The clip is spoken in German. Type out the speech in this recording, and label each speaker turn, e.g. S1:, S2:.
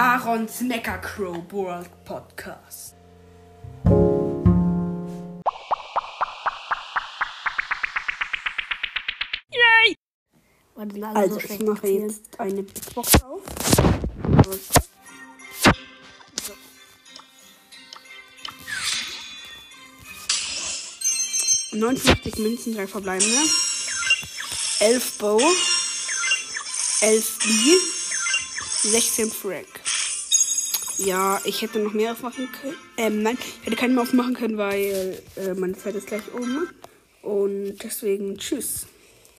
S1: Aarons Mecha Crow World Podcast.
S2: Alle
S1: Also,
S2: so
S1: ich mache jetzt eine Big Box auf. So. ...59 Münzen, drei verbleibende. 11 Bow. 11 B. 16 Frank. Ja, ich hätte noch mehr aufmachen können. Ähm, nein, ich hätte keinen mehr aufmachen können, weil äh, meine Zeit ist gleich um. Und deswegen tschüss.